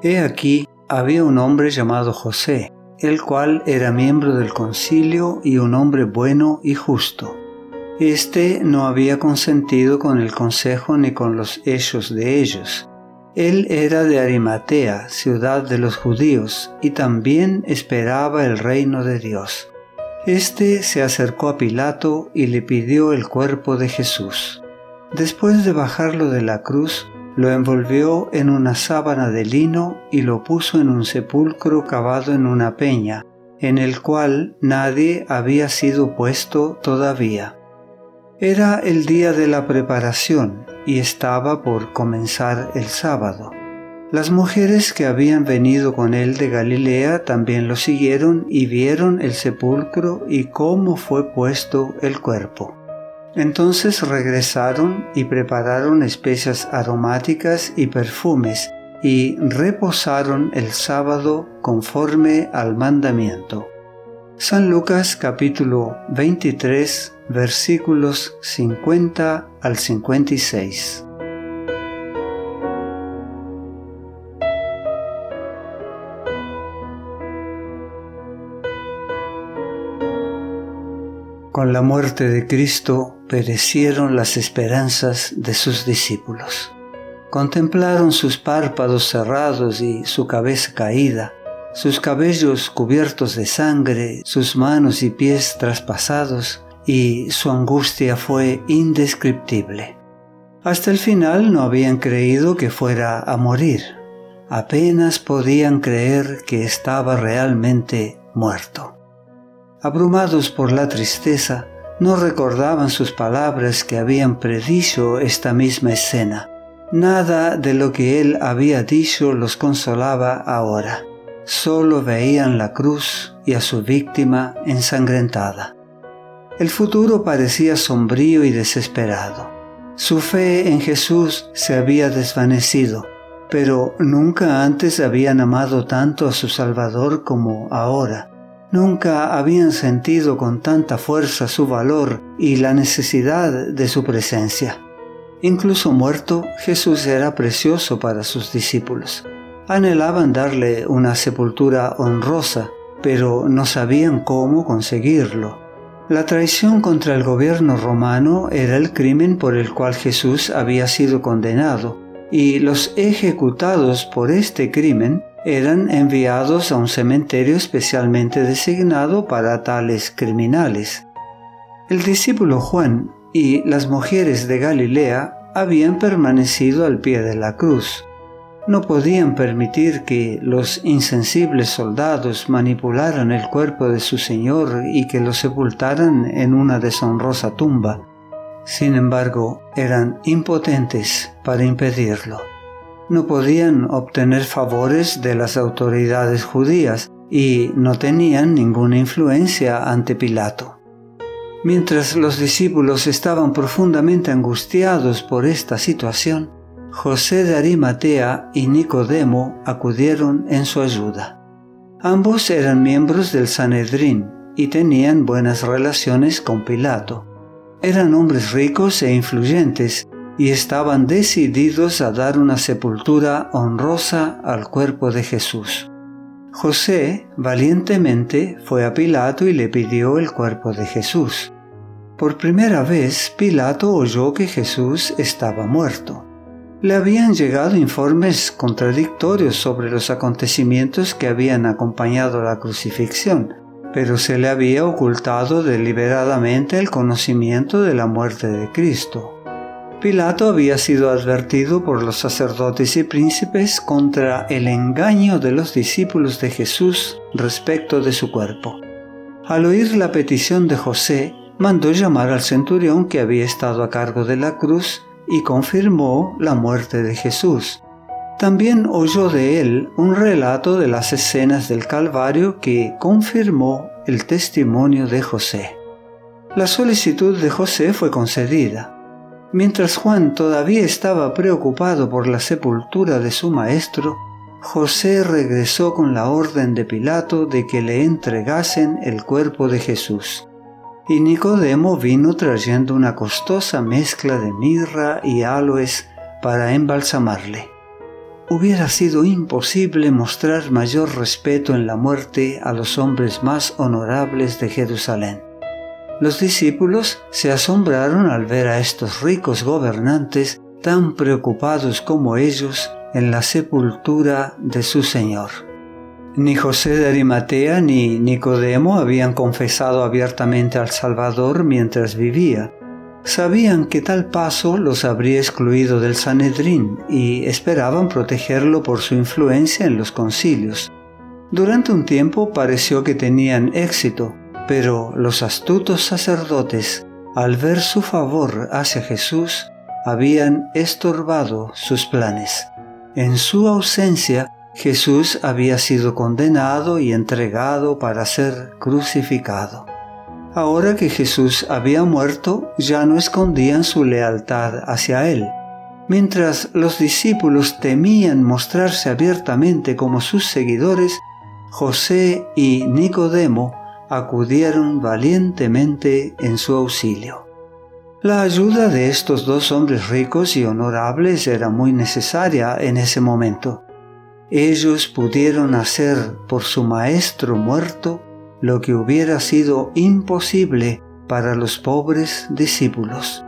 He aquí, había un hombre llamado José, el cual era miembro del concilio y un hombre bueno y justo. Este no había consentido con el consejo ni con los hechos de ellos. Él era de Arimatea, ciudad de los judíos, y también esperaba el reino de Dios. Este se acercó a Pilato y le pidió el cuerpo de Jesús. Después de bajarlo de la cruz, lo envolvió en una sábana de lino y lo puso en un sepulcro cavado en una peña, en el cual nadie había sido puesto todavía. Era el día de la preparación y estaba por comenzar el sábado. Las mujeres que habían venido con él de Galilea también lo siguieron y vieron el sepulcro y cómo fue puesto el cuerpo. Entonces regresaron y prepararon especias aromáticas y perfumes y reposaron el sábado conforme al mandamiento. San Lucas capítulo 23 versículos 50 al 56. Con la muerte de Cristo perecieron las esperanzas de sus discípulos. Contemplaron sus párpados cerrados y su cabeza caída, sus cabellos cubiertos de sangre, sus manos y pies traspasados, y su angustia fue indescriptible. Hasta el final no habían creído que fuera a morir. Apenas podían creer que estaba realmente muerto. Abrumados por la tristeza, no recordaban sus palabras que habían predicho esta misma escena. Nada de lo que él había dicho los consolaba ahora. Solo veían la cruz y a su víctima ensangrentada. El futuro parecía sombrío y desesperado. Su fe en Jesús se había desvanecido, pero nunca antes habían amado tanto a su Salvador como ahora Nunca habían sentido con tanta fuerza su valor y la necesidad de su presencia. Incluso muerto, Jesús era precioso para sus discípulos. Anhelaban darle una sepultura honrosa, pero no sabían cómo conseguirlo. La traición contra el gobierno romano era el crimen por el cual Jesús había sido condenado, y los ejecutados por este crimen eran enviados a un cementerio especialmente designado para tales criminales. El discípulo Juan y las mujeres de Galilea habían permanecido al pie de la cruz. No podían permitir que los insensibles soldados manipularan el cuerpo de su Señor y que lo sepultaran en una deshonrosa tumba. Sin embargo, eran impotentes para impedirlo no podían obtener favores de las autoridades judías y no tenían ninguna influencia ante Pilato. Mientras los discípulos estaban profundamente angustiados por esta situación, José de Arimatea y Nicodemo acudieron en su ayuda. Ambos eran miembros del Sanedrín y tenían buenas relaciones con Pilato. Eran hombres ricos e influyentes y estaban decididos a dar una sepultura honrosa al cuerpo de Jesús. José valientemente fue a Pilato y le pidió el cuerpo de Jesús. Por primera vez Pilato oyó que Jesús estaba muerto. Le habían llegado informes contradictorios sobre los acontecimientos que habían acompañado la crucifixión, pero se le había ocultado deliberadamente el conocimiento de la muerte de Cristo. Pilato había sido advertido por los sacerdotes y príncipes contra el engaño de los discípulos de Jesús respecto de su cuerpo. Al oír la petición de José, mandó llamar al centurión que había estado a cargo de la cruz y confirmó la muerte de Jesús. También oyó de él un relato de las escenas del Calvario que confirmó el testimonio de José. La solicitud de José fue concedida Mientras Juan todavía estaba preocupado por la sepultura de su maestro, José regresó con la orden de Pilato de que le entregasen el cuerpo de Jesús. Y Nicodemo vino trayendo una costosa mezcla de mirra y aloes para embalsamarle. hubiera sido imposible mostrar mayor respeto en la muerte a los hombres más honorables de Jerusalén. Los discípulos se asombraron al ver a estos ricos gobernantes tan preocupados como ellos en la sepultura de su Señor. Ni José de Arimatea ni Nicodemo habían confesado abiertamente al Salvador mientras vivía. Sabían que tal paso los habría excluido del Sanedrín y esperaban protegerlo por su influencia en los concilios. Durante un tiempo pareció que tenían éxito, pero los astutos sacerdotes, al ver su favor hacia Jesús, habían estorbado sus planes. En su ausencia, Jesús había sido condenado y entregado para ser crucificado. Ahora que Jesús había muerto, ya no escondían su lealtad hacia Él. Mientras los discípulos temían mostrarse abiertamente como sus seguidores, José y Nicodemo acudieron valientemente en su auxilio. La ayuda de estos dos hombres ricos y honorables era muy necesaria en ese momento. Ellos pudieron hacer por su maestro muerto lo que hubiera sido imposible para los pobres discípulos.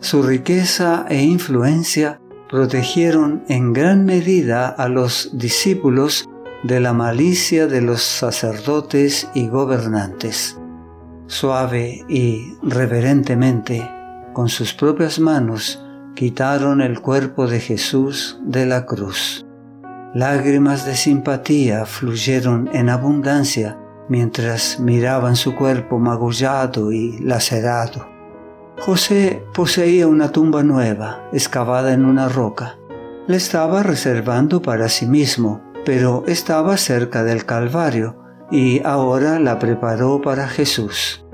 Su riqueza e influencia protegieron en gran medida a los discípulos de la malicia de los sacerdotes y gobernantes. Suave y reverentemente, con sus propias manos, quitaron el cuerpo de Jesús de la cruz. Lágrimas de simpatía fluyeron en abundancia mientras miraban su cuerpo magullado y lacerado. José poseía una tumba nueva, excavada en una roca. La estaba reservando para sí mismo, pero estaba cerca del Calvario y ahora la preparó para Jesús.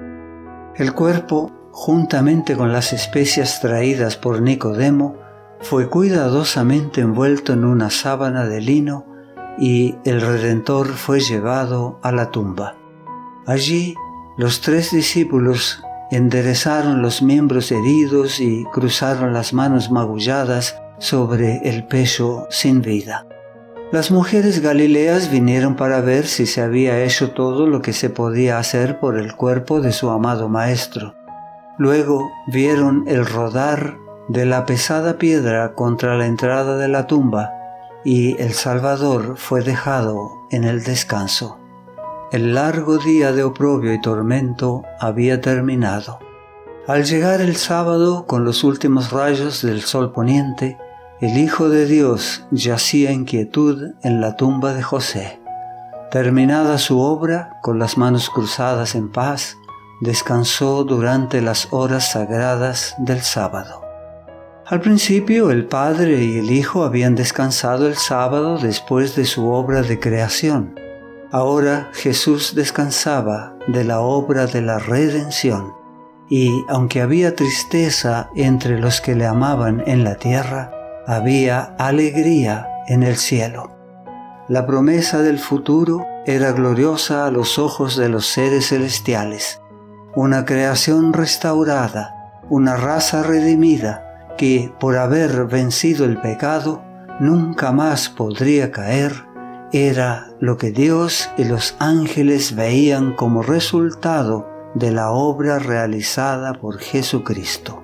El cuerpo, juntamente con las especias traídas por Nicodemo, fue cuidadosamente envuelto en una sábana de lino y el Redentor fue llevado a la tumba. Allí los tres discípulos enderezaron los miembros heridos y cruzaron las manos magulladas sobre el pecho sin vida. Las mujeres galileas vinieron para ver si se había hecho todo lo que se podía hacer por el cuerpo de su amado Maestro. Luego vieron el rodar de la pesada piedra contra la entrada de la tumba y el Salvador fue dejado en el descanso. El largo día de oprobio y tormento había terminado. Al llegar el sábado con los últimos rayos del sol poniente, el Hijo de Dios yacía en quietud en la tumba de José. Terminada su obra, con las manos cruzadas en paz, descansó durante las horas sagradas del sábado. Al principio el Padre y el Hijo habían descansado el sábado después de su obra de creación. Ahora Jesús descansaba de la obra de la redención. Y aunque había tristeza entre los que le amaban en la tierra, había alegría en el cielo. La promesa del futuro era gloriosa a los ojos de los seres celestiales. Una creación restaurada, una raza redimida, que por haber vencido el pecado nunca más podría caer, era lo que Dios y los ángeles veían como resultado de la obra realizada por Jesucristo.